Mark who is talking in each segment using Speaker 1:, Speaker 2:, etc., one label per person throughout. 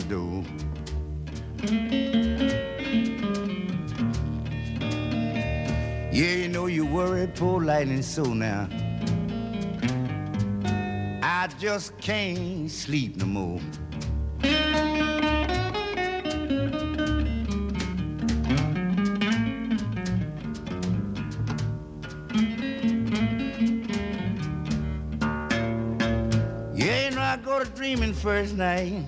Speaker 1: Door? Yeah, you know you worry, poor lightning so now. I just can't sleep no more. Yeah, you know I go to dreaming first night.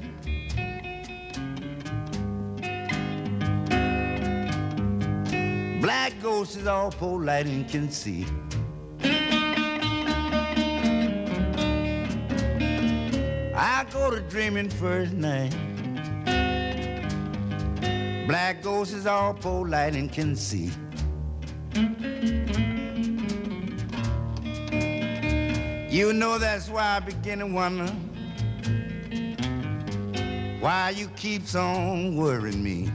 Speaker 1: Black ghost is all poor lightning can see. I go to dreaming first night. Black ghost is all poor lightning can see. You know that's why I begin to wonder why you keeps on worrying me.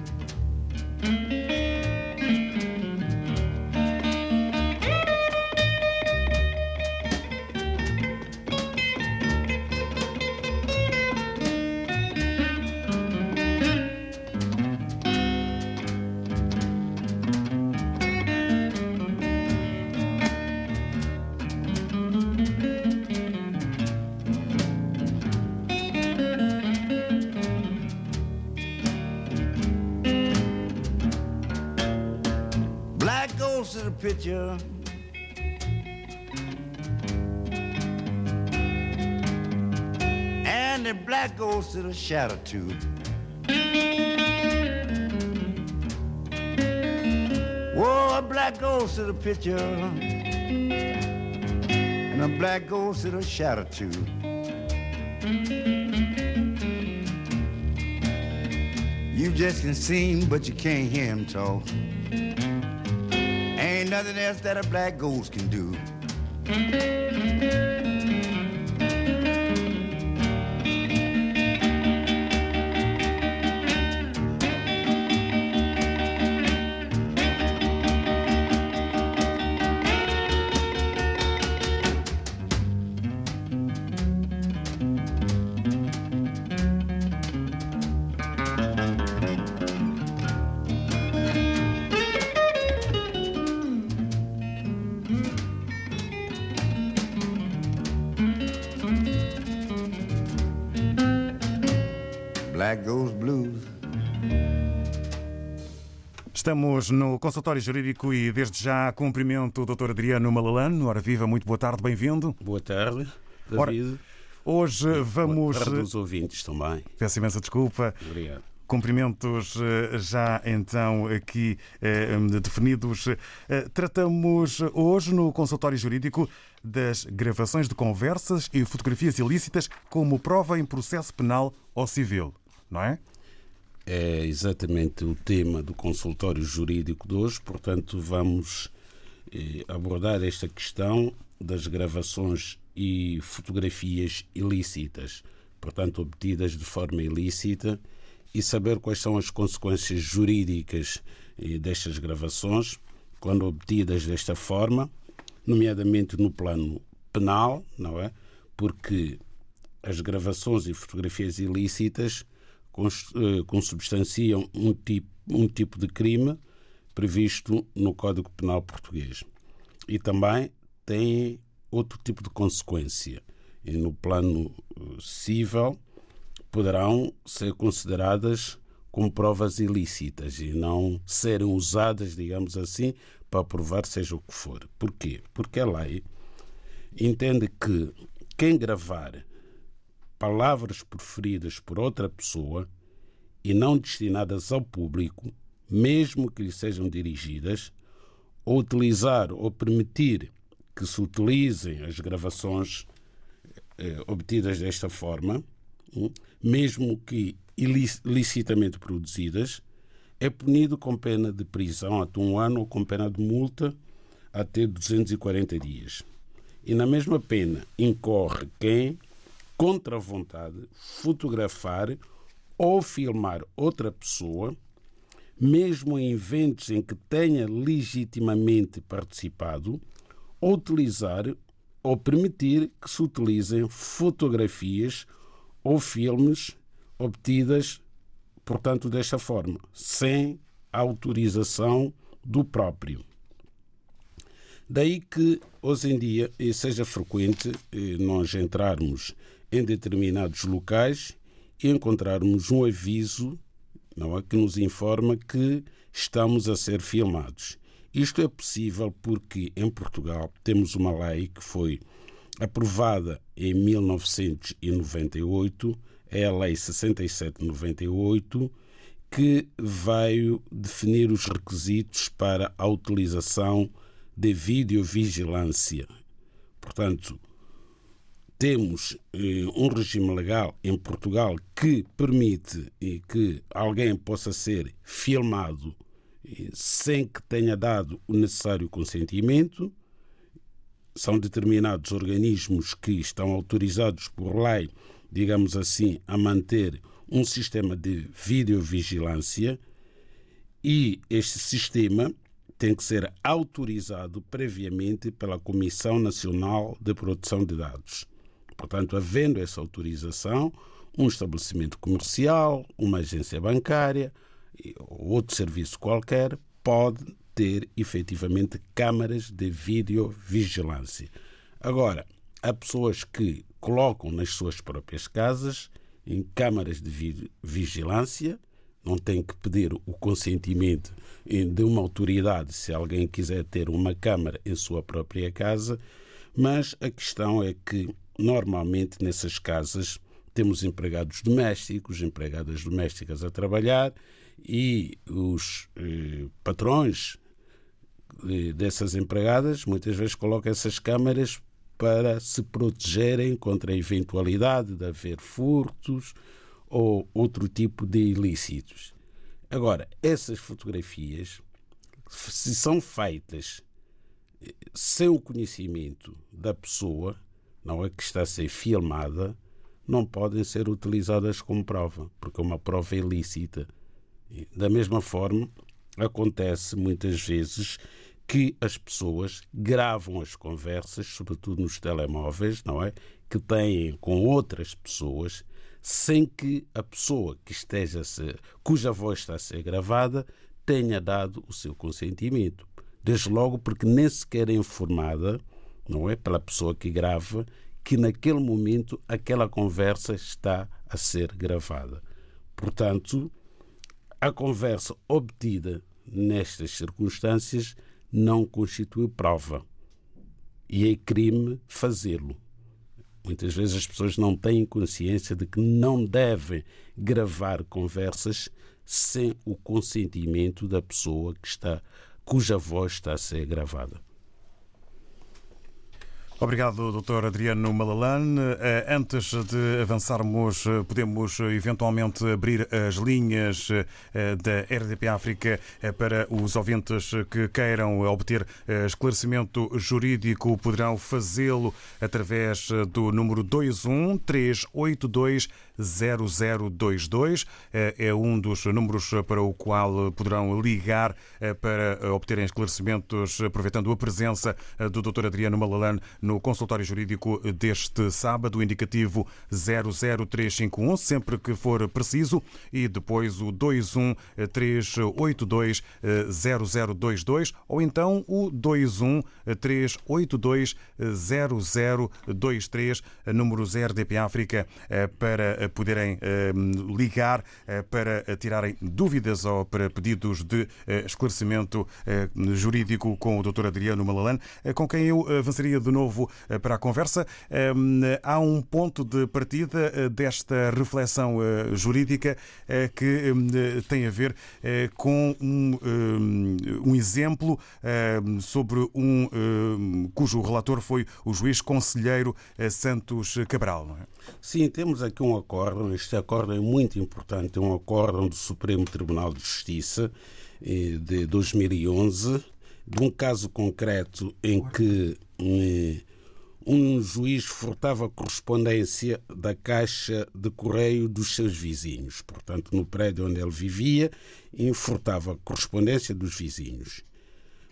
Speaker 1: Shadow too. Whoa, a black ghost of the picture. And a black ghost of the shadow too. You just can see him, but you can't hear him talk. Ain't nothing else that a black ghost can do.
Speaker 2: Estamos no consultório jurídico e desde já cumprimento o Dr. Adriano Malalano. Ora viva, muito boa tarde, bem-vindo.
Speaker 3: Boa tarde,
Speaker 2: Ora,
Speaker 3: David.
Speaker 2: Hoje vamos.
Speaker 3: Boa tarde dos ouvintes também.
Speaker 2: Peço imensa desculpa.
Speaker 3: Obrigado.
Speaker 2: Cumprimentos eh, já então aqui eh, definidos. Eh, Tratamos hoje no consultório jurídico das gravações de conversas e fotografias ilícitas como prova em processo penal ou civil, não é?
Speaker 3: É exatamente o tema do consultório jurídico de hoje, portanto, vamos eh, abordar esta questão das gravações e fotografias ilícitas, portanto, obtidas de forma ilícita, e saber quais são as consequências jurídicas eh, destas gravações, quando obtidas desta forma, nomeadamente no plano penal, não é? Porque as gravações e fotografias ilícitas consubstanciam um tipo, um tipo de crime previsto no Código Penal Português. E também têm outro tipo de consequência. E no plano eh, civil poderão ser consideradas como provas ilícitas e não serem usadas, digamos assim, para provar seja o que for. Porquê? Porque a lei entende que quem gravar palavras proferidas por outra pessoa e não destinadas ao público, mesmo que lhe sejam dirigidas, ou utilizar ou permitir que se utilizem as gravações eh, obtidas desta forma, hum, mesmo que ilicitamente produzidas, é punido com pena de prisão até um ano ou com pena de multa até 240 dias. E na mesma pena incorre quem, contra a vontade, fotografar ou filmar outra pessoa, mesmo em eventos em que tenha legitimamente participado, ou utilizar ou permitir que se utilizem fotografias ou filmes obtidas, portanto, desta forma, sem autorização do próprio. Daí que hoje em dia seja frequente eh, nós entrarmos em determinados locais e encontrarmos um aviso não é, que nos informa que estamos a ser filmados. Isto é possível porque em Portugal temos uma lei que foi aprovada em 1998, é a Lei 6798, que veio definir os requisitos para a utilização de videovigilância. Portanto, temos eh, um regime legal em Portugal que permite eh, que alguém possa ser filmado eh, sem que tenha dado o necessário consentimento. São determinados organismos que estão autorizados por lei, digamos assim, a manter um sistema de videovigilância e este sistema tem que ser autorizado previamente pela Comissão Nacional de Proteção de Dados. Portanto, havendo essa autorização, um estabelecimento comercial, uma agência bancária ou outro serviço qualquer pode ter efetivamente câmaras de videovigilância. Agora, há pessoas que colocam nas suas próprias casas em câmaras de vigilância não tem que pedir o consentimento de uma autoridade se alguém quiser ter uma câmara em sua própria casa, mas a questão é que normalmente nessas casas temos empregados domésticos, empregadas domésticas a trabalhar e os eh, patrões eh, dessas empregadas muitas vezes colocam essas câmaras para se protegerem contra a eventualidade de haver furtos, ou outro tipo de ilícitos. Agora, essas fotografias, se são feitas eh, sem o conhecimento da pessoa, não é que está a ser filmada, não podem ser utilizadas como prova, porque é uma prova ilícita. Da mesma forma, acontece muitas vezes que as pessoas gravam as conversas, sobretudo nos telemóveis, não é? Que têm com outras pessoas sem que a pessoa que esteja ser, cuja voz está a ser gravada tenha dado o seu consentimento. Desde logo porque nem sequer é informada, não é, pela pessoa que grava, que naquele momento aquela conversa está a ser gravada. Portanto, a conversa obtida nestas circunstâncias não constitui prova e é crime fazê-lo. Muitas vezes as pessoas não têm consciência de que não devem gravar conversas sem o consentimento da pessoa que está, cuja voz está a ser gravada.
Speaker 2: Obrigado, Dr. Adriano Malalane. Eh, antes de avançarmos, eh, podemos eh, eventualmente abrir as linhas da RDP África para os ouvintes que queiram obter esclarecimento jurídico. Poderão fazê-lo através do número 21 382 0022. É um dos números para o qual poderão ligar para obterem esclarecimentos, aproveitando a presença do Dr. Adriano Malalane no consultório jurídico deste sábado, indicativo 00351, sempre que for preciso, e depois o 21382 0022 ou então o 21382 0023, números RDP África, para poderem ligar para tirarem dúvidas ou para pedidos de esclarecimento jurídico com o Dr. Adriano Malalane, com quem eu avançaria de novo para a conversa. Há um ponto de partida desta reflexão jurídica que tem a ver com um, um exemplo sobre um cujo relator foi o juiz conselheiro Santos Cabral. Não é?
Speaker 3: Sim, temos aqui um acórdão. Este acórdão é muito importante. É um acórdão do Supremo Tribunal de Justiça eh, de 2011, de um caso concreto em que eh, um juiz furtava correspondência da caixa de correio dos seus vizinhos. Portanto, no prédio onde ele vivia, furtava correspondência dos vizinhos,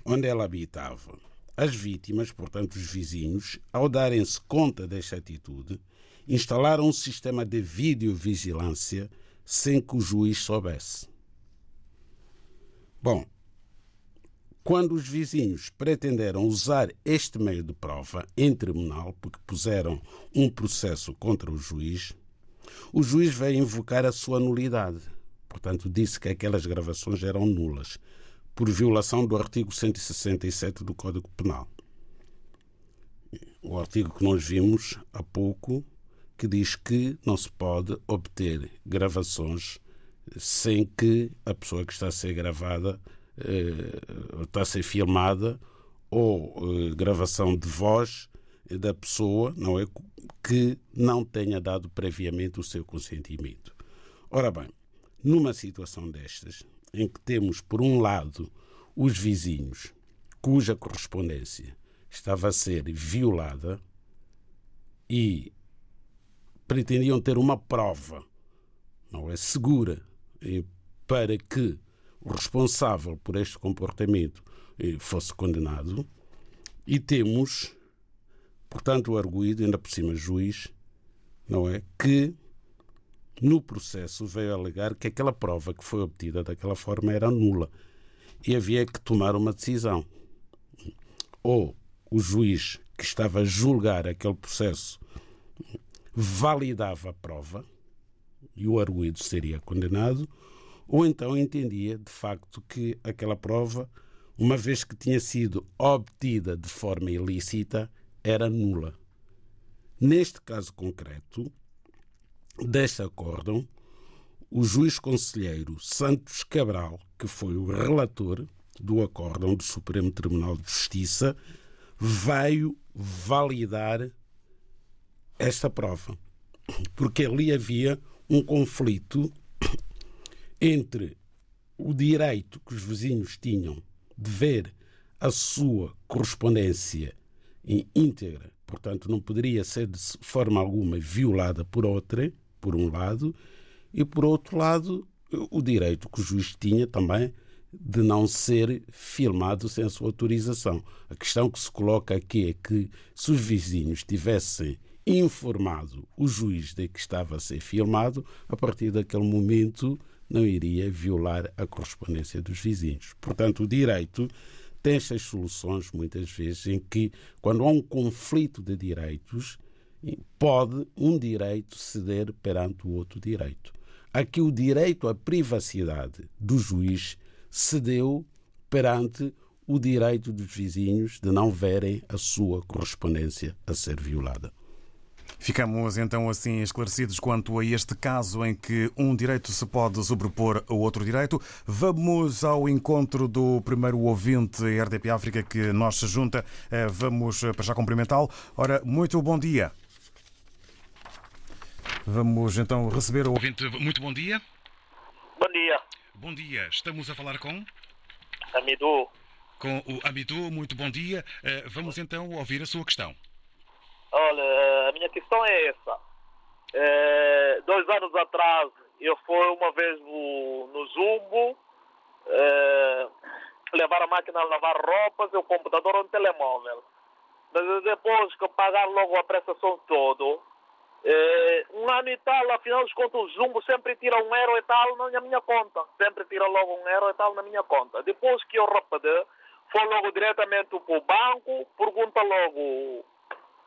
Speaker 3: onde ele habitava. As vítimas, portanto, os vizinhos, ao darem-se conta desta atitude, instalaram um sistema de videovigilância sem que o juiz soubesse. Bom, quando os vizinhos pretenderam usar este meio de prova em tribunal, porque puseram um processo contra o juiz, o juiz veio invocar a sua nulidade. Portanto, disse que aquelas gravações eram nulas, por violação do artigo 167 do Código Penal. O artigo que nós vimos há pouco que diz que não se pode obter gravações sem que a pessoa que está a ser gravada eh, está a ser filmada ou eh, gravação de voz da pessoa não é que não tenha dado previamente o seu consentimento. Ora bem, numa situação destas, em que temos por um lado os vizinhos cuja correspondência estava a ser violada e pretendiam ter uma prova, não é segura, para que o responsável por este comportamento eh, fosse condenado. E temos, portanto, o arguído, ainda por cima juiz, não é? Que no processo veio alegar que aquela prova que foi obtida daquela forma era nula e havia que tomar uma decisão. Ou o juiz que estava a julgar aquele processo validava a prova e o arguído seria condenado, ou então entendia de facto que aquela prova, uma vez que tinha sido obtida de forma ilícita, era nula. Neste caso concreto, deste acórdão, o juiz conselheiro Santos Cabral, que foi o relator do acórdão do Supremo Tribunal de Justiça, veio validar esta prova, porque ali havia um conflito entre o direito que os vizinhos tinham de ver a sua correspondência íntegra, portanto não poderia ser de forma alguma violada por outra, por um lado, e por outro lado o direito que o juiz tinha também de não ser filmado sem a sua autorização. A questão que se coloca aqui é que se os vizinhos tivessem informado o juiz de que estava a ser filmado, a partir daquele momento não iria violar a correspondência dos vizinhos. Portanto, o direito tem estas soluções, muitas vezes, em que, quando há um conflito de direitos, pode um direito ceder perante o outro direito. Aqui, o direito à privacidade do juiz cedeu perante o direito dos vizinhos de não verem a sua correspondência a ser violada.
Speaker 2: Ficamos então assim esclarecidos quanto a este caso em que um direito se pode sobrepor a outro direito. Vamos ao encontro do primeiro ouvinte RDP África que nos se junta. Eh, vamos para já cumprimentá-lo. Ora, muito bom dia. Vamos então receber o ouvinte. Muito bom dia.
Speaker 4: Bom dia.
Speaker 2: Bom dia. Estamos a falar com?
Speaker 4: Amidou.
Speaker 2: Com o Amidou. Muito bom dia. Eh, vamos então ouvir a sua questão.
Speaker 4: Olha, a minha questão é essa. É, dois anos atrás, eu fui uma vez no, Zumbo é, levar a máquina a lavar roupas e o computador ou um telemóvel. Mas depois que pagar logo a prestação toda, é, um ano e tal, afinal de contas, o Zumbo sempre tira um euro e tal na minha conta. Sempre tira logo um euro e tal na minha conta. Depois que eu rapidei, foi logo diretamente para o banco, pergunta logo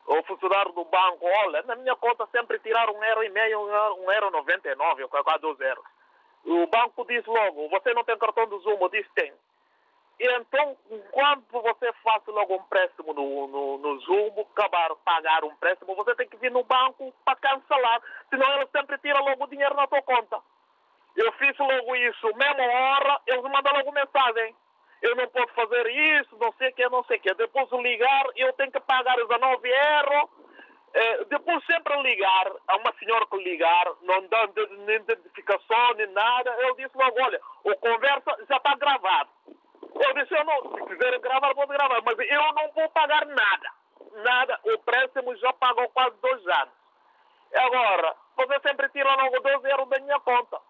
Speaker 4: o funcionário do banco, olha, na minha conta sempre tiraram um euro e meio, um euro, um euro 99, ou quase dois euros. O banco diz logo, você não tem cartão do? Eu disse, tem. E então, quando você faz logo um empréstimo no, no, no Zumbo, acabar pagar um empréstimo, você tem que vir no banco para cancelar, senão ele sempre tira logo o dinheiro na tua conta. Eu fiz logo isso, mesma hora, eles mandam logo mensagem. Eu não posso fazer isso, não sei o que, não sei o que. Depois ligar, eu tenho que pagar 19 euros. Eh, depois sempre ligar, a uma senhora que ligar, não dá nem identificação nem nada. Eu disse logo, olha, o conversa já está gravado. Eu disse, eu não, se quiser gravar, pode gravar, mas eu não vou pagar nada. Nada. O préstimo já pagou quase dois anos. Agora, você sempre tira logo 12 euros da minha conta.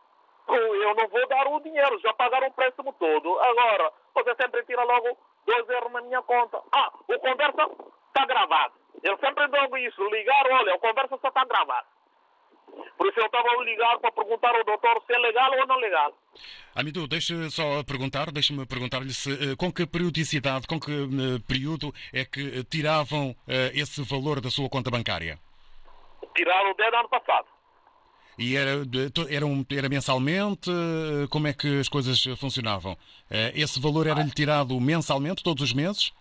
Speaker 4: Eu não vou dar o dinheiro, já pagaram o préstimo todo. Agora, você sempre tira logo 2 euros na minha conta. Ah, o conversa está gravado. Eu sempre digo isso, ligar, olha, o conversa só está gravado. Por isso eu estava a ligar para perguntar ao doutor se é legal ou não legal.
Speaker 2: Amido, deixe só perguntar, deixe-me perguntar-lhe se, eh, com que periodicidade, com que uh, período é que eh, tiravam uh, esse valor da sua conta bancária?
Speaker 4: Tiraram desde ano passado.
Speaker 2: E era, era, um, era mensalmente? Como é que as coisas funcionavam? Esse valor era-lhe tirado mensalmente, todos os meses?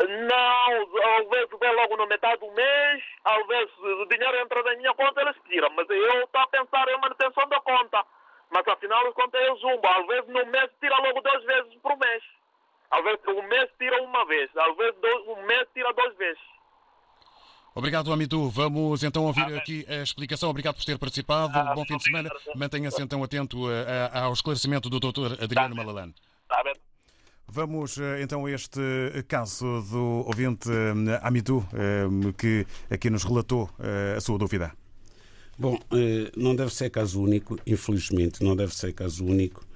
Speaker 4: Não, às vezes vem logo na metade do mês, às vezes o dinheiro entra na minha conta eles tiram, mas eu estou a pensar em manutenção da conta. Mas afinal de contas eu zumbo, às vezes no mês tira logo duas vezes por mês. Às vezes um mês tira uma vez, às vezes dois, um mês tira duas vezes.
Speaker 2: Obrigado, Amidu. Vamos então ouvir aqui a explicação. Obrigado por ter participado. Ah, Bom fim de semana. Mantenha-se então atento eh, ao esclarecimento do Dr. Adriano tá Malalane. Está bem. Vamos eh, então a este caso do ouvinte eh, Amitu, eh, que aqui nos relatou a sua dúvida.
Speaker 3: Bom, não deve ser caso único, infelizmente, não deve ser caso único.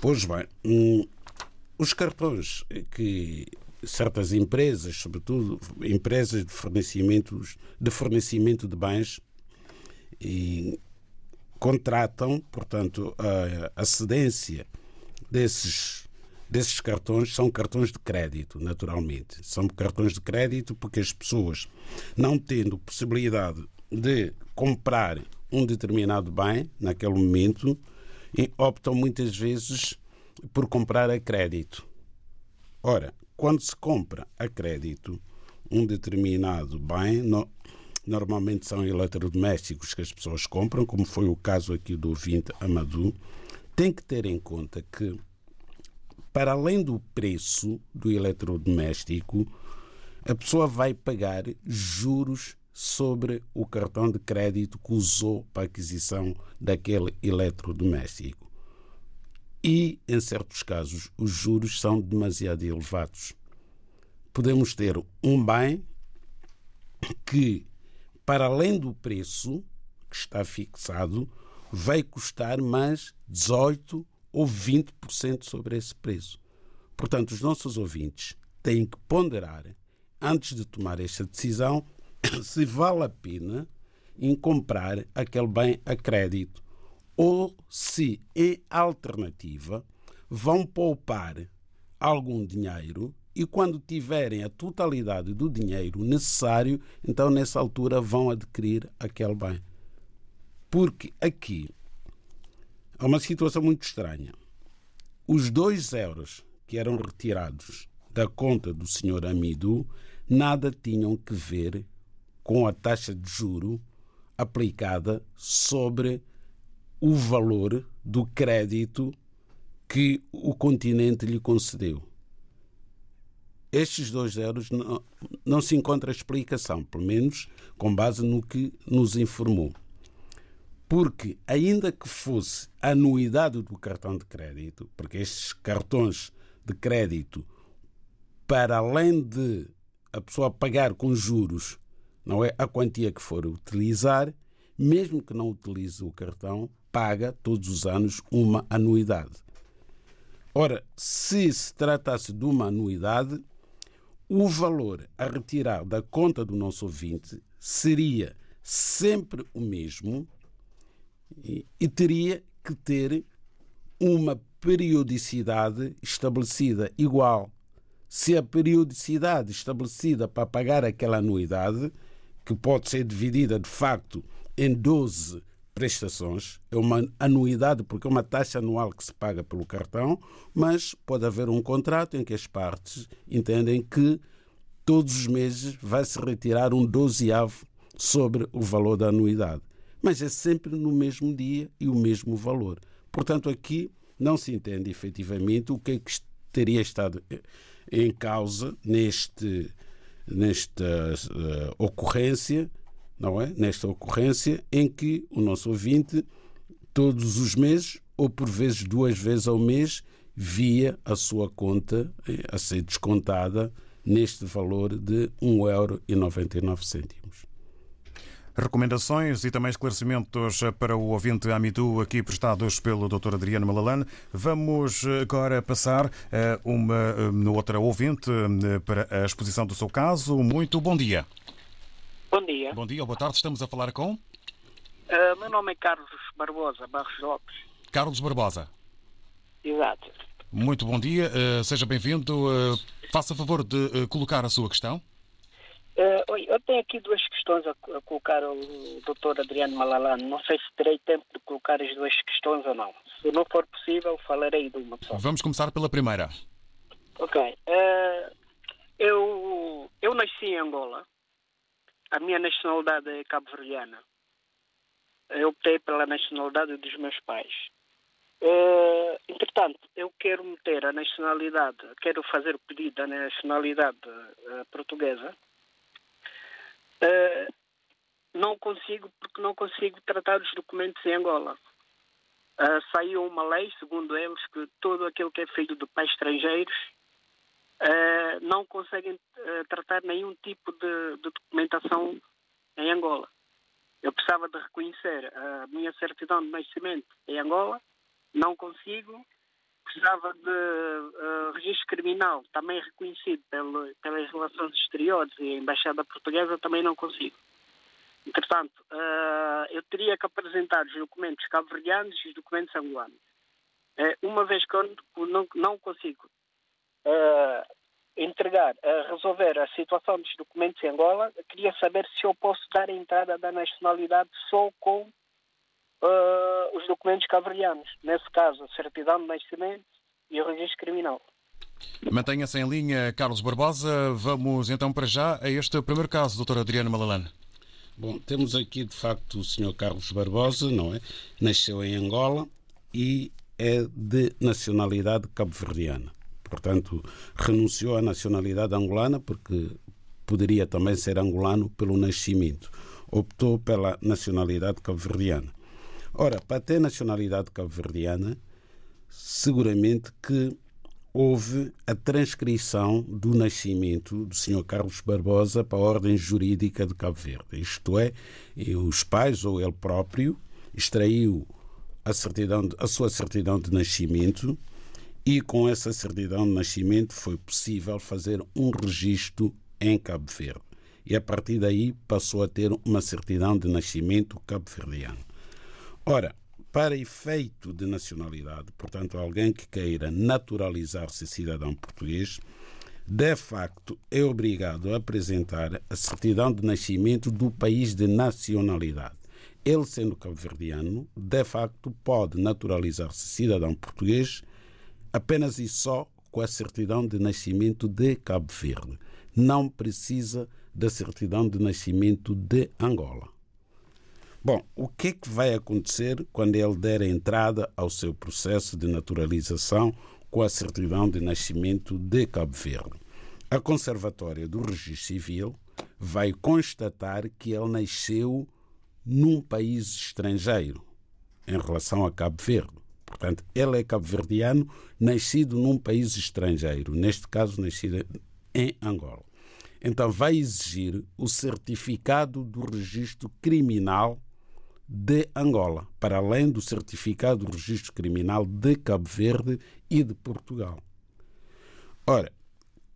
Speaker 3: Pois bem, hum, os cartões que certas empresas, sobretudo empresas de fornecimento de, fornecimento de bens, contratam, portanto, a, a cedência desses desses cartões são cartões de crédito, naturalmente. São cartões de crédito porque as pessoas, não tendo possibilidade de comprar um determinado bem naquele momento, optam muitas vezes por comprar a crédito. Ora, quando se compra a crédito um determinado bem, no, normalmente são eletrodomésticos que as pessoas compram, como foi o caso aqui do ouvinte Amadou, tem que ter em conta que para além do preço do eletrodoméstico, a pessoa vai pagar juros sobre o cartão de crédito que usou para a aquisição daquele eletrodoméstico. E, em certos casos, os juros são demasiado elevados. Podemos ter um bem que, para além do preço que está fixado, vai custar mais 18 ou 20% sobre esse preço. Portanto, os nossos ouvintes têm que ponderar, antes de tomar esta decisão, se vale a pena em comprar aquele bem a crédito ou se, em alternativa, vão poupar algum dinheiro e quando tiverem a totalidade do dinheiro necessário, então nessa altura vão adquirir aquele bem. Porque aqui Há uma situação muito estranha. Os dois euros que eram retirados da conta do senhor Amido nada tinham que ver com a taxa de juro aplicada sobre o valor do crédito que o continente lhe concedeu. Estes dois euros não, não se encontra explicação, pelo menos com base no que nos informou. Porque, ainda que fosse a anuidade do cartão de crédito, porque estes cartões de crédito, para além de a pessoa pagar com juros, não é a quantia que for utilizar, mesmo que não utilize o cartão, paga todos os anos uma anuidade. Ora, se se tratasse de uma anuidade, o valor a retirar da conta do nosso ouvinte seria sempre o mesmo e, teria que ter uma periodicidade estabelecida igual. Se a periodicidade estabelecida para pagar aquela anuidade que pode ser dividida de facto em 12 prestações, é uma anuidade, porque é uma taxa anual que se paga pelo cartão, mas pode haver um contrato em que as partes entendem que todos os meses vai se retirar um dozeavo sobre o valor da anuidade. Mas é sempre no mesmo dia e o mesmo valor. Portanto, aqui não se entende efetivamente o que é que teria estado em causa neste, nesta uh, ocorrência, não é? Nesta ocorrência em que o nosso ouvinte, todos os meses, ou por vezes duas vezes ao mês, via a sua conta eh, a ser descontada neste valor de 1,99€.
Speaker 2: Recomendações e também esclarecimentos para o ouvinte Amitu, aqui prestados pelo Dr. Adriano Malalane. Vamos agora passar a uma outra ouvinte para a exposição do seu caso. Muito bom dia.
Speaker 5: Bom dia.
Speaker 2: Bom dia boa tarde. Estamos a falar com?
Speaker 5: Uh, meu nome é Carlos Barbosa Barros Lopes.
Speaker 2: Carlos Barbosa.
Speaker 5: Exato.
Speaker 2: Muito bom dia. Uh, seja bem-vindo. Uh, faça favor de colocar a sua questão.
Speaker 5: Uh, eu tenho aqui duas questões a, a colocar ao Dr. Adriano Malalano. Não sei se terei tempo de colocar as duas questões ou não. Se não for possível, falarei de uma só.
Speaker 2: Vamos começar pela primeira.
Speaker 5: Ok. Uh, eu, eu nasci em Angola. A minha nacionalidade é cabo-verdiana. Eu optei pela nacionalidade dos meus pais. Uh, entretanto, eu quero meter a nacionalidade, quero fazer o pedido da nacionalidade portuguesa Uh, não consigo, porque não consigo tratar os documentos em Angola. Uh, saiu uma lei, segundo eles, que todo aquele que é filho de pais estrangeiros uh, não conseguem tratar nenhum tipo de, de, documentação em Angola. Eu precisava de reconhecer a minha certidão de nascimento em Angola, não consigo. Precisava de uh, registro criminal, também reconhecido pelo, pelas relações exteriores e a Embaixada Portuguesa, também não consigo. Entretanto, uh, eu teria que apresentar os documentos cabo-verdianos e os documentos angolanos. Uh, uma vez que eu não, não consigo uh, entregar, resolver a situação dos documentos em Angola, queria saber se eu posso dar a entrada da nacionalidade só com os documentos cabo-verdianos. Nesse caso, a certidão de nascimento e o registro criminal.
Speaker 2: Mantenha-se em linha, Carlos Barbosa. Vamos então para já a este primeiro caso, Dr. Adriano Malalane.
Speaker 3: Bom, temos aqui de facto o Sr. Carlos Barbosa, não é? Nasceu em Angola e é de nacionalidade cabo-verdiana. Portanto, renunciou à nacionalidade angolana porque poderia também ser angolano pelo nascimento. Optou pela nacionalidade cabo-verdiana. Ora, para ter nacionalidade cabo-verdiana, seguramente que houve a transcrição do nascimento do Sr. Carlos Barbosa para a ordem jurídica de Cabo Verde. Isto é, os pais ou ele próprio extraiu a, certidão, a sua certidão de nascimento e com essa certidão de nascimento foi possível fazer um registro em Cabo Verde. E a partir daí passou a ter uma certidão de nascimento cabo-verdiano. Ora, para efeito de nacionalidade, portanto, alguém que queira naturalizar-se cidadão português, de facto é obrigado a apresentar a certidão de nascimento do país de nacionalidade. Ele, sendo cabo-verdiano, de facto pode naturalizar-se cidadão português apenas e só com a certidão de nascimento de Cabo Verde. Não precisa da certidão de nascimento de Angola. Bom, o que é que vai acontecer quando ele der entrada ao seu processo de naturalização com a certidão de nascimento de Cabo Verde? A Conservatória do Registro Civil vai constatar que ele nasceu num país estrangeiro em relação a Cabo Verde. Portanto, ele é cabo-verdiano, nascido num país estrangeiro, neste caso, nascido em Angola. Então, vai exigir o certificado do registro criminal de Angola, para além do certificado do registro criminal de Cabo Verde e de Portugal. Ora,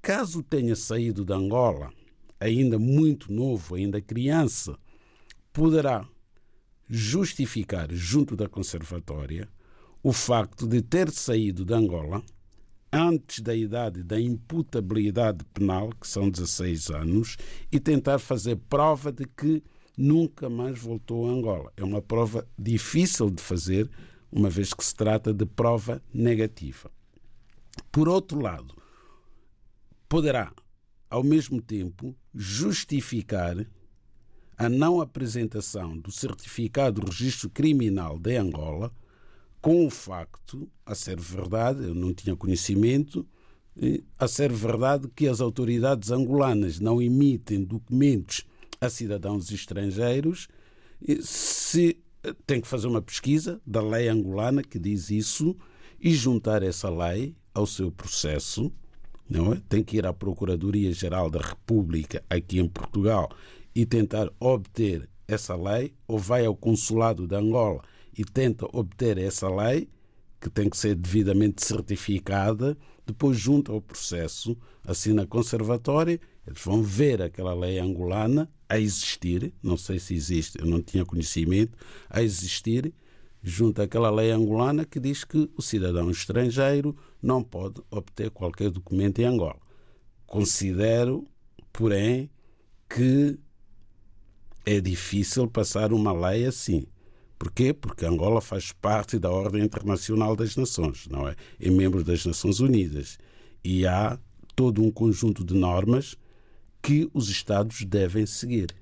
Speaker 3: caso tenha saído de Angola, ainda muito novo, ainda criança, poderá justificar junto da conservatória o facto de ter saído de Angola antes da idade da imputabilidade penal, que são 16 anos, e tentar fazer prova de que nunca mais voltou a Angola. É uma prova difícil de fazer, uma vez que se trata de prova negativa. Por outro lado, poderá, ao mesmo tempo, justificar a não apresentação do certificado de registro criminal de Angola com o facto, a ser verdade, eu não tinha conhecimento, a ser verdade que as autoridades angolanas não emitem documentos a cidadãos estrangeiros, se tem que fazer uma pesquisa da lei angolana que diz isso e juntar essa lei ao seu processo. Não é? Tem que ir à Procuradoria-Geral da República aqui em Portugal e tentar obter essa lei, ou vai ao Consulado de Angola e tenta obter essa lei, que tem que ser devidamente certificada, depois junta ao processo, assina a conservatória, eles vão ver aquela lei angolana a existir, não sei se existe, eu não tinha conhecimento, a existir, junto àquela lei angolana que diz que o cidadão estrangeiro não pode obter qualquer documento em Angola. Considero, porém, que é difícil passar uma lei assim. Porquê? Porque Angola faz parte da Ordem Internacional das Nações, não é? É membro das Nações Unidas. E há todo um conjunto de normas que os Estados devem seguir.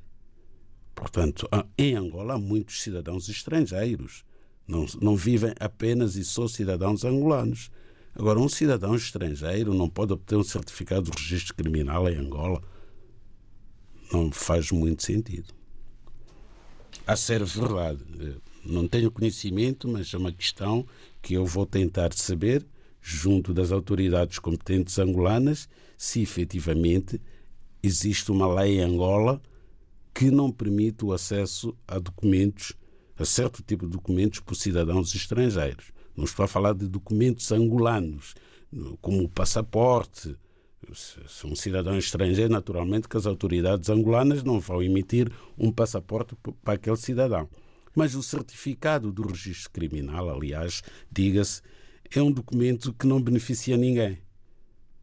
Speaker 3: Portanto, em Angola há muitos cidadãos estrangeiros. Não, não vivem apenas e só cidadãos angolanos. Agora, um cidadão estrangeiro não pode obter um certificado de registro criminal em Angola. Não faz muito sentido. A ser verdade, não tenho conhecimento, mas é uma questão que eu vou tentar saber, junto das autoridades competentes angolanas, se efetivamente existe uma lei em Angola que não permite o acesso a documentos, a certo tipo de documentos por cidadãos estrangeiros. Não estou a falar de documentos angolanos, como o passaporte. Se um cidadão estrangeiro, naturalmente que as autoridades angolanas não vão emitir um passaporte para aquele cidadão. Mas o certificado do registro criminal, aliás, diga-se, é um documento que não beneficia ninguém.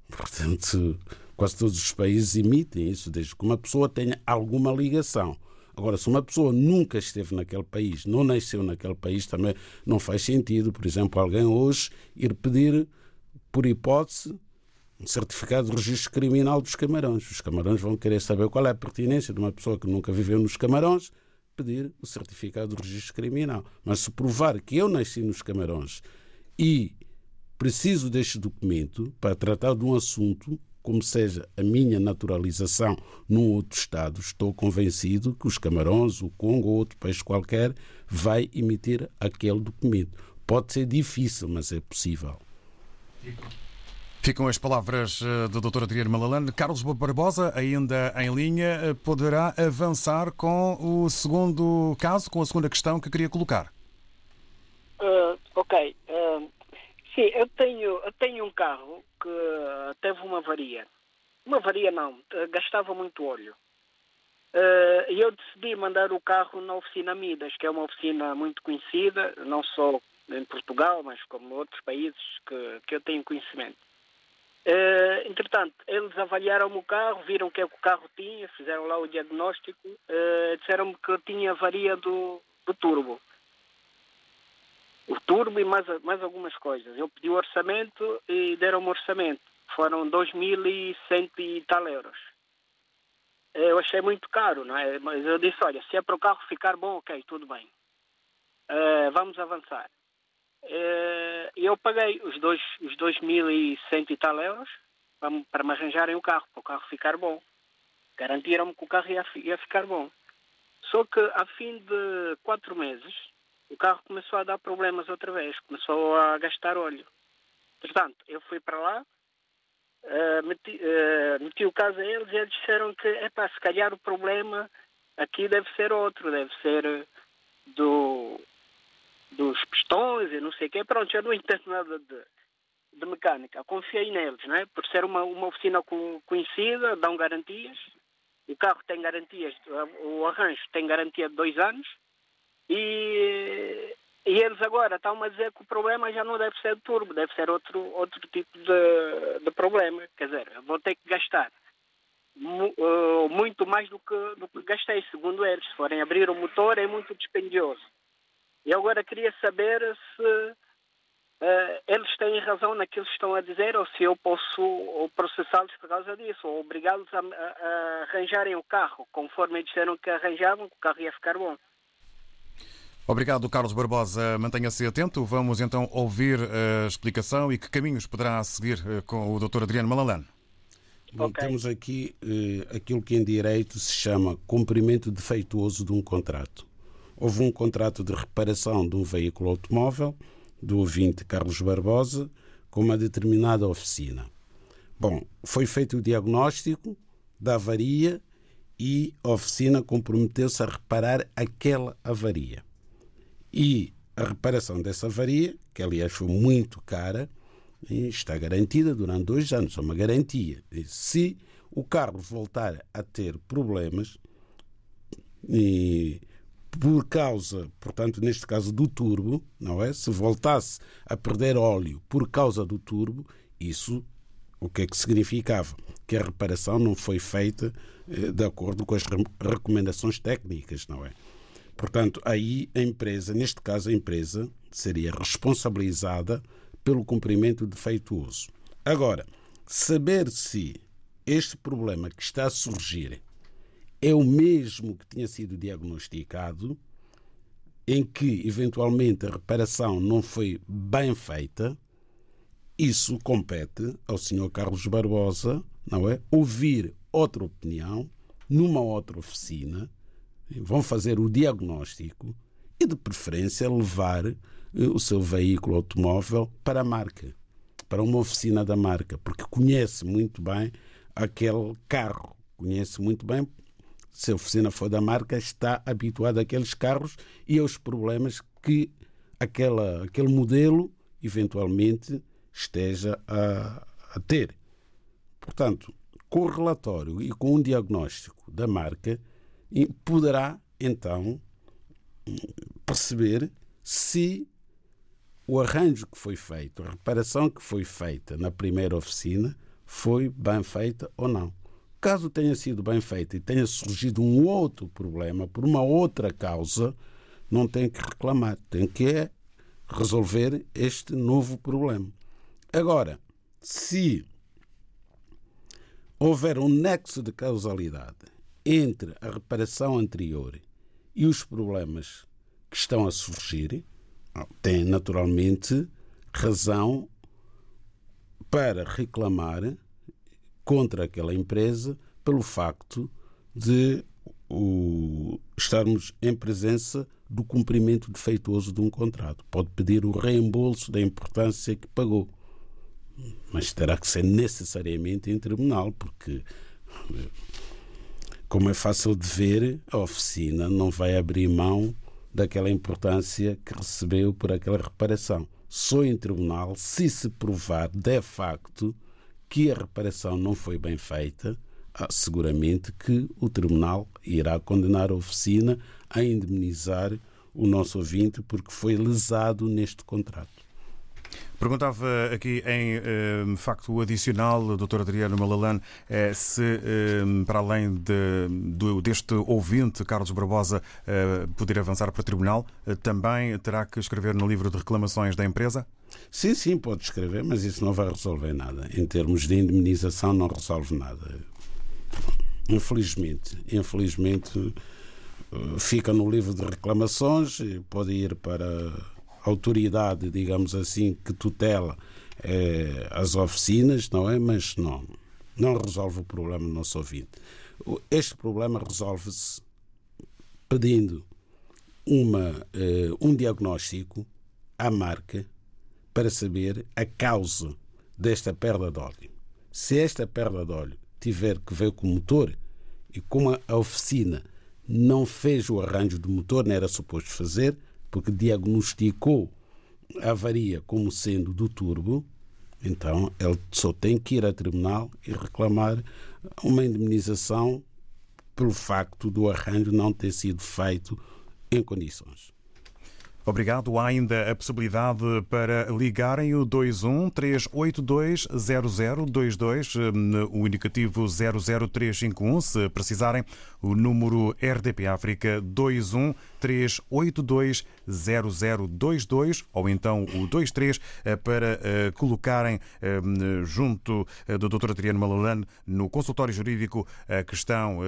Speaker 3: Portanto, quase todos os países emitem isso, desde que uma pessoa tenha alguma ligação. Agora, se uma pessoa nunca esteve naquele país, não nasceu naquele país, também não faz sentido, por exemplo, alguém hoje ir pedir, por hipótese, um certificado de registro criminal dos Camarões. Os Camarões vão querer saber qual é a pertinência de uma pessoa que nunca viveu nos Camarões pedir o certificado de registro criminal. Mas se provar que eu nasci nos Camarões e preciso deste documento para tratar de um assunto, como seja a minha naturalização num outro Estado, estou convencido que os Camarões, o Congo ou outro país qualquer vai emitir aquele documento. Pode ser difícil, mas é possível.
Speaker 2: Ficam as palavras eh, do Dr. Adriano Malalane. Carlos Barbosa, ainda em linha, eh, poderá avançar com o segundo caso, com a segunda questão que queria colocar.
Speaker 5: Uh, ok. Uh, sim, eu tenho, eu tenho um carro que teve uma avaria. Uma avaria não, gastava muito óleo. E uh, eu decidi mandar o carro na oficina Midas, que é uma oficina muito conhecida, não só em Portugal, mas como outros países que, que eu tenho conhecimento. Entretanto, eles avaliaram o carro, viram o que é que o carro tinha, fizeram lá o diagnóstico, disseram-me que tinha avaria do, do turbo. O turbo e mais, mais algumas coisas. Eu pedi o orçamento e deram-me orçamento. Foram 2.100 e tal euros. Eu achei muito caro, não é? Mas eu disse, olha, se é para o carro ficar bom, ok, tudo bem. Uh, vamos avançar. Eh, eu paguei os 2.100 os dois e, cento e tal euros para, para me arranjarem o carro, para o carro ficar bom. Garantiram-me que o carro ia, ia ficar bom. Só que, a fim de quatro meses, o carro começou a dar problemas outra vez, começou a gastar óleo. Portanto, eu fui para lá, uh, meti, uh, meti, o caso a eles e eles disseram que, epá, se calhar o problema aqui deve ser outro, deve ser do, dos pistões e não sei o quê. Pronto, eu não entendo nada de, de mecânica. Confiei neles, né? por ser uma, uma oficina conhecida, dão garantias. O carro tem garantias, o arranjo tem garantia de dois anos. E e eles agora estão a dizer que o problema já não deve ser do turbo, deve ser outro, outro tipo de, de problema. Quer dizer, vou ter que gastar uh, muito mais do que, do que gastei, segundo eles. Se forem abrir o motor, é muito dispendioso. E agora queria saber se uh, eles têm razão naquilo que estão a dizer ou se eu posso processá-los por causa disso, ou obrigá-los a, a, a arranjarem o carro conforme disseram que arranjavam, que o carro ia ficar bom.
Speaker 2: Obrigado, Carlos Barbosa. Mantenha-se atento. Vamos então ouvir a explicação e que caminhos poderá seguir eh, com o Dr. Adriano Malalane.
Speaker 3: Bom, okay. temos aqui eh, aquilo que em direito se chama cumprimento defeituoso de um contrato. Houve um contrato de reparação de um veículo automóvel do ouvinte Carlos Barbosa com uma determinada oficina. Bom, foi feito o diagnóstico da avaria e a oficina comprometeu-se a reparar aquela avaria. E a reparação dessa avaria, que aliás foi muito cara, está garantida durante dois anos, é uma garantia. Se o carro voltar a ter problemas, e por causa, portanto, neste caso do turbo, não é? Se voltasse a perder óleo por causa do turbo, isso o que é que significava? Que a reparação não foi feita eh, de acordo com as recomendações técnicas, não é? Portanto, aí a empresa, neste caso a empresa, seria responsabilizada pelo cumprimento defeituoso. Agora, saber se este problema que está a surgir é o mesmo que tinha sido diagnosticado, em que eventualmente a reparação não foi bem feita, isso compete ao Sr. Carlos Barbosa, não é? Ouvir outra opinião numa outra oficina vão fazer o diagnóstico e, de preferência, levar eh, o seu veículo automóvel para a marca, para uma oficina da marca, porque conhece muito bem aquele carro, conhece muito bem. Se a oficina for da marca, está habituado àqueles carros e aos problemas que aquela, aquele modelo eventualmente esteja a, a ter. Portanto, com o relatório e com um diagnóstico da marca, poderá então perceber se o arranjo que foi feito, a reparação que foi feita na primeira oficina foi bem feita ou não. Caso tenha sido bem feita e tenha surgido um outro problema por uma outra causa, não tem que reclamar, tem que resolver este novo problema. Agora, se houver um nexo de causalidade entre a reparação anterior e os problemas que estão a surgir, tem naturalmente razão para reclamar contra aquela empresa pelo facto de o, estarmos em presença do cumprimento defeituoso de um contrato. Pode pedir o reembolso da importância que pagou, mas terá que ser necessariamente em tribunal, porque como é fácil de ver, a oficina não vai abrir mão daquela importância que recebeu por aquela reparação. Só em tribunal, se se provar de facto que a reparação não foi bem feita, ah, seguramente que o tribunal irá condenar a oficina a indemnizar o nosso ouvinte porque foi lesado neste contrato.
Speaker 2: Perguntava aqui em um, eh, facto adicional, Dr. Adriano Malalan, eh, se um, eh, para além de, deste ouvinte, Carlos Barbosa, uh, poder avançar para o tribunal, uh, também terá que escrever no livro de reclamações da empresa?
Speaker 3: Sim, sim, pode escrever, mas isso não vai resolver nada. Em termos de indemnização, não resolve nada. Infelizmente, infelizmente, fica no livro de reclamações, pode ir para autoridade, digamos assim, que tutela eh, as oficinas, não é? Mas não, não resolve o problema do nosso ouvinte. Este problema resolve-se pedindo uma, eh, um diagnóstico à marca para saber a causa desta perda de óleo. Se esta perda de óleo tiver que ver com o motor e como a oficina não fez o arranjo do motor, não era suposto fazer, porque diagnosticou a avaria como sendo do turbo, então ele só tem que ir a tribunal e reclamar uma indemnização pelo facto do arranjo não ter sido feito em condições.
Speaker 2: Obrigado. Há ainda a possibilidade para ligarem o 21 382 0022, o indicativo 00351, se precisarem, o número RDP África 21 382 0022 ou então o 23 eh, para eh, colocarem eh, junto do Dr. Adriano Malalane no consultório jurídico a questão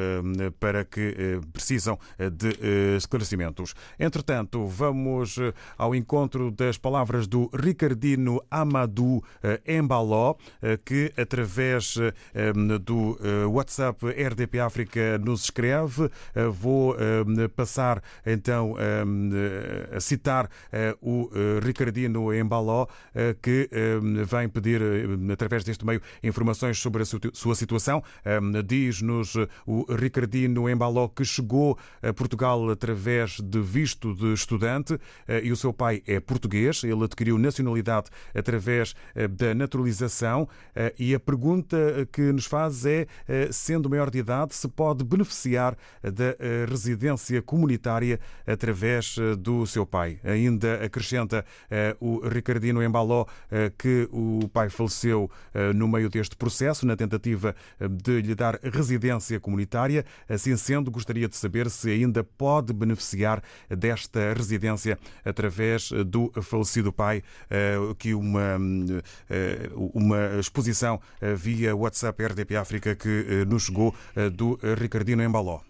Speaker 2: para que precisam de esclarecimentos. Entretanto, vamos ao encontro das palavras do Ricardino Amadou Embaló, que através do WhatsApp RDP África nos escreve. Vou passar então a citar o Ricardino Embaló, que vem pedir, através deste meio, informações sobre a sua situação. Diz-nos o Ricardino Embaló que chegou a Portugal através de visto de estudante eh, e o seu pai é português. Ele adquiriu nacionalidade através eh, da naturalização eh, e a pergunta que nos faz é, sendo maior de idade, se pode beneficiar da residência comunitária através do seu pai. Ainda acrescenta o Ricardino Embaló que o pai faleceu no meio deste processo, na tentativa de lhe dar residência comunitária. Assim sendo, gostaria de saber se ainda pode beneficiar desta residência através eh, do falecido pai, eh, que uma, eh, uma exposição via WhatsApp RDP África que nos chegou do Ricardino Embaló.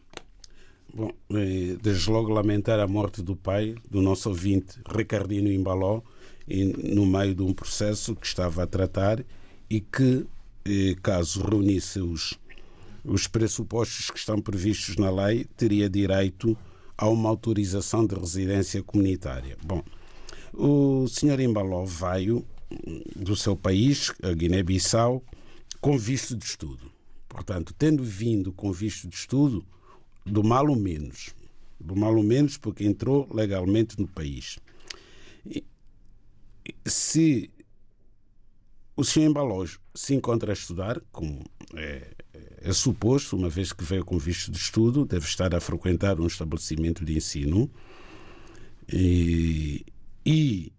Speaker 3: Bom, desde logo lamentar a morte do pai, do nosso ouvinte Ricardino Embaló, no meio de um processo que estava a tratar e que, caso reunisse os, os pressupostos que estão previstos na lei, teria direito a uma autorização de residência comunitária. Bom, o senhor Embaló veio do seu país, a Guiné-Bissau, com visto de estudo. Portanto, tendo vindo com visto de estudo, do mal ou menos. Do mal ou menos porque entrou legalmente no país. Se o senhor Embaló se encontra a estudar, como é, é suposto, uma vez que veio com visto de estudo, deve estar a frequentar um estabelecimento de ensino e, e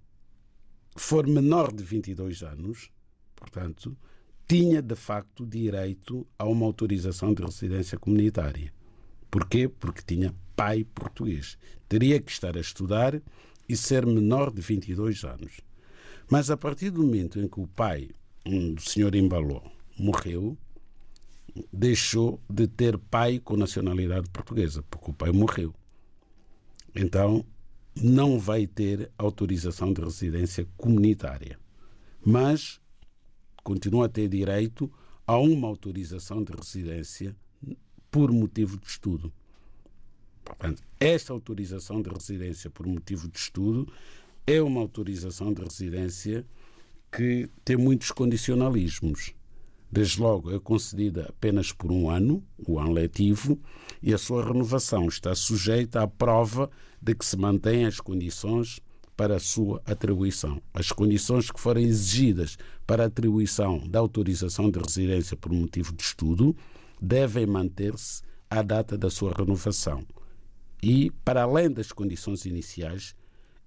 Speaker 3: for menor de 22 anos, portanto, tinha de facto direito a uma autorização de residência comunitária. Porquê? Porque tinha pai português. Teria que estar a estudar e ser menor de 22 anos. Mas a partir do momento em que o pai um, do senhor Embaló morreu, deixou de ter pai com nacionalidade portuguesa, porque o pai morreu. Então, não vai ter autorização de residência comunitária. Mas continua a ter direito a uma autorização de residência por motivo de estudo. Portanto, esta autorização de residência por motivo de estudo é uma autorização de residência que tem muitos condicionalismos. Desde logo, é concedida apenas por um ano, o ano letivo, e a sua renovação está sujeita à prova de que se mantêm as condições para a sua atribuição. As condições que forem exigidas para a atribuição da autorização de residência por motivo de estudo devem manter-se à data da sua renovação. E, para além das condições iniciais,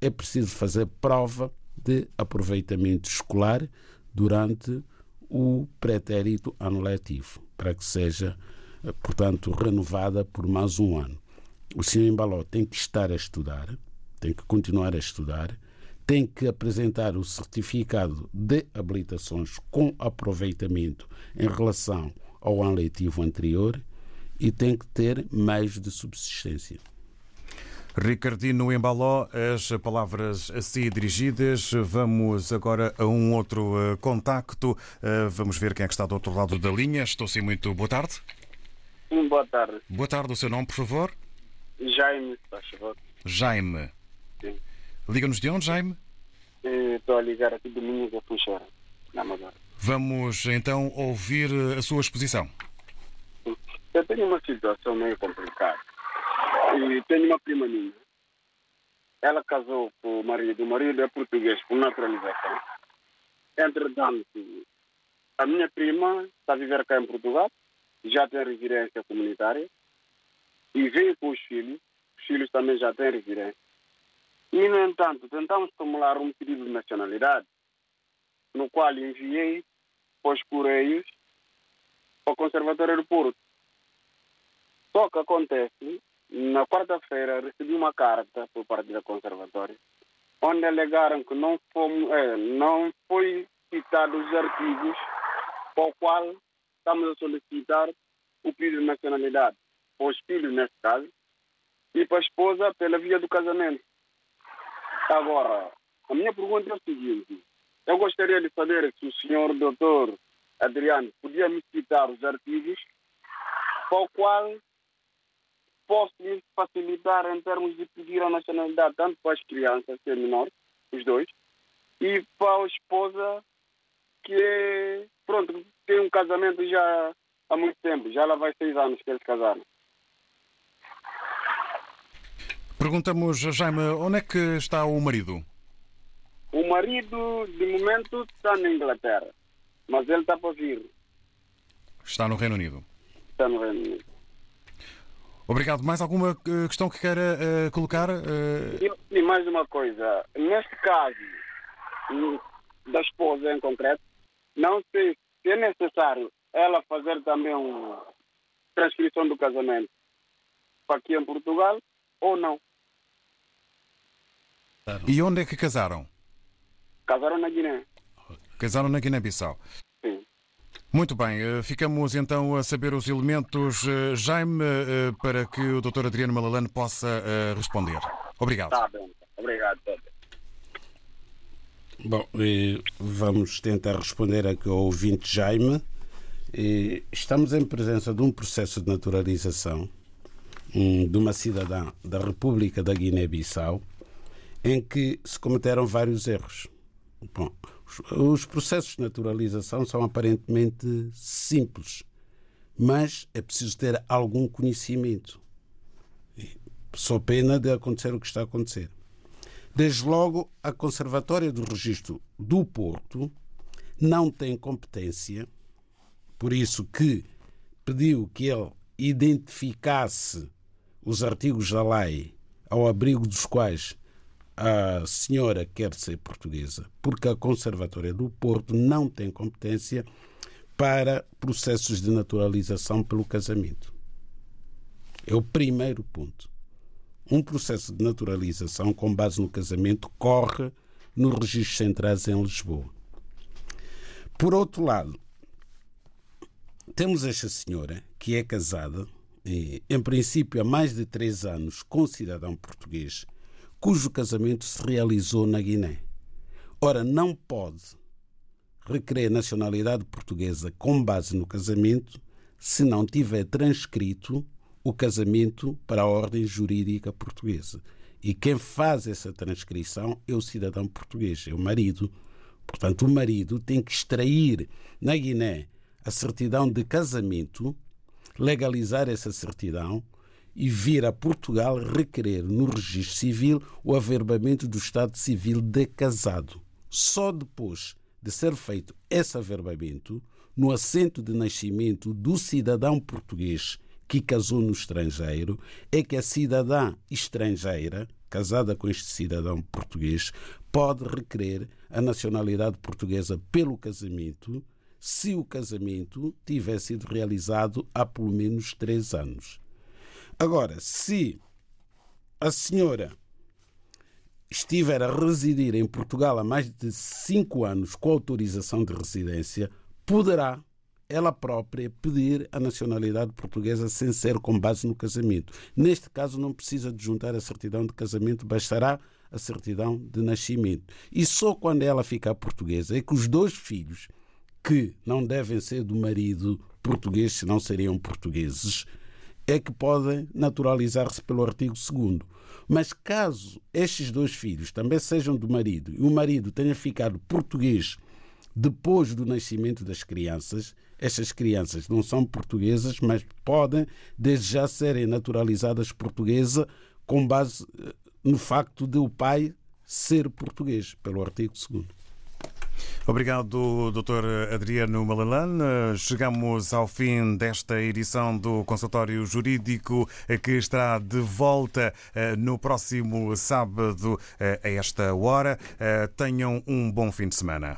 Speaker 3: é preciso fazer prova de aproveitamento escolar durante o pretérito ano letivo, para que seja, eh, portanto, renovada por mais um ano. O senhor Embaló tem que estar a estudar, tem que continuar a estudar, tem que apresentar o certificado de habilitações com aproveitamento em relação ao ano letivo anterior e tem que ter meios de subsistência.
Speaker 2: Ricardino Embaló, as palavras a si dirigidas. Vamos agora a um outro uh, contacto. Uh, vamos ver quem é que está do outro lado da linha. Estou sim muito. Boa tarde.
Speaker 6: Sim, boa tarde.
Speaker 2: Boa tarde. O seu nome, por favor?
Speaker 6: Jaime, faz favor.
Speaker 2: Jaime.
Speaker 6: Sim.
Speaker 2: Liga-nos de onde, Jaime?
Speaker 6: Eh, estou a ligar aqui de Minhos da Funchera, na Amadora.
Speaker 2: Vamos então ouvir a sua exposição.
Speaker 6: Eu tenho uma situação meio complicada. E tenho uma prima minha. Ela casou com o marido. O marido é português por naturalização. Entretanto, a minha prima está a viver cá em Portugal, já tem residência comunitária e veio com os filhos. Os filhos também já têm residência. E, no entanto, tentamos formular um pedido de nacionalidade, no qual enviei para os Correios para o Conservatório do Porto. Só que acontece, na quarta-feira recebi uma carta por parte da Conservatória, onde alegaram que não, fomos, é, não foi citado os artigos para o qual estamos a solicitar o pedido de nacionalidade para os filhos, neste caso, e para a esposa pela via do casamento. Agora, a minha pergunta é o seguinte: eu gostaria de saber se o senhor doutor Adriano podia me citar os artigos para o qual posso me facilitar em termos de pedir a nacionalidade tanto para as crianças, que é menor, os dois, e para a esposa que pronto, tem um casamento já há muito tempo, já lá vai seis anos que eles casaram.
Speaker 2: Perguntamos, Jaime, onde é que está o marido?
Speaker 6: O marido, de momento, está na Inglaterra, mas ele está para vir.
Speaker 2: Está no Reino Unido.
Speaker 6: Está no Reino Unido.
Speaker 2: Obrigado. Mais alguma eh, questão que queira uh, colocar? Uh...
Speaker 6: E, e, mais uma coisa. Neste caso, hum, da esposa em concreto, não sei se é necessário ela fazer também uma transcrição do casamento para aqui em Portugal ou não.
Speaker 2: E onde é que casaram?
Speaker 6: Casaram na Guiné.
Speaker 2: Casaram na Guiné-Bissau.
Speaker 6: Sim.
Speaker 2: Muito bem, eh, ficamos então a saber os elementos, eh, Jaime, eh, para que o Dr. Adriano Malalane possa responder. Obrigado.
Speaker 6: Está bem, obrigado.
Speaker 3: Bom, vamos tentar responder aqui ao ouvinte Jaime. Estamos em presença de um processo de naturalização hum, de uma cidadã da República da Guiné-Bissau em que se cometeram vários erros. Bom, os processos de naturalização são aparentemente simples, mas é preciso ter algum conhecimento. Só pena de acontecer o que está a acontecer. Desde logo, a Conservatória do Registro do Porto não tem competência, por isso que pediu que ele identificasse os artigos da lei ao abrigo dos quais a senhora quer ser portuguesa, porque a Conservatória do Porto não tem competência para processos de naturalização pelo casamento. É o primeiro ponto. Um processo de naturalização com base no casamento corre nos registros centrais em Lisboa. Por outro lado, temos esta senhora que é casada, em princípio há mais de três anos, com cidadão português cujo casamento se realizou na Guiné. Ora, não pode requerer nacionalidade portuguesa com base no casamento se não tiver transcrito o casamento para a ordem jurídica portuguesa. E quem faz essa transcrição é o cidadão português, é o marido. Portanto, o marido tem que extrair na Guiné a certidão de casamento, legalizar essa certidão e vir a Portugal requerer no registro civil o averbamento do estado civil de casado. Só depois de ser feito esse averbamento, no assento de nascimento do cidadão português que casou no estrangeiro, é que a cidadã estrangeira, casada com este cidadão português, pode requerer a nacionalidade portuguesa pelo casamento, se o casamento tiver sido realizado há pelo menos três anos. Agora, se a senhora estiver a residir em Portugal há mais de cinco anos com autorização de residência, poderá ela própria pedir a nacionalidade portuguesa sem ser com base no casamento. Neste caso, não precisa de juntar a certidão de casamento, bastará a certidão de nascimento. E só quando ela ficar portuguesa é que os dois filhos, que não devem ser do marido português, senão seriam portugueses, é que podem naturalizar-se pelo artigo 2. Mas caso estes dois filhos também sejam do marido e o marido tenha ficado português depois do nascimento das crianças, estas crianças não são portuguesas, mas podem desde já serem naturalizadas portuguesa com base eh, no facto de o pai ser português, pelo artigo 2.
Speaker 2: Obrigado, Dr. Adriano Malalan. Chegamos ao fim desta edição do Consultório Jurídico, que estará de volta eh, no próximo sábado eh, a esta hora. Eh, tenham um bom fim de semana.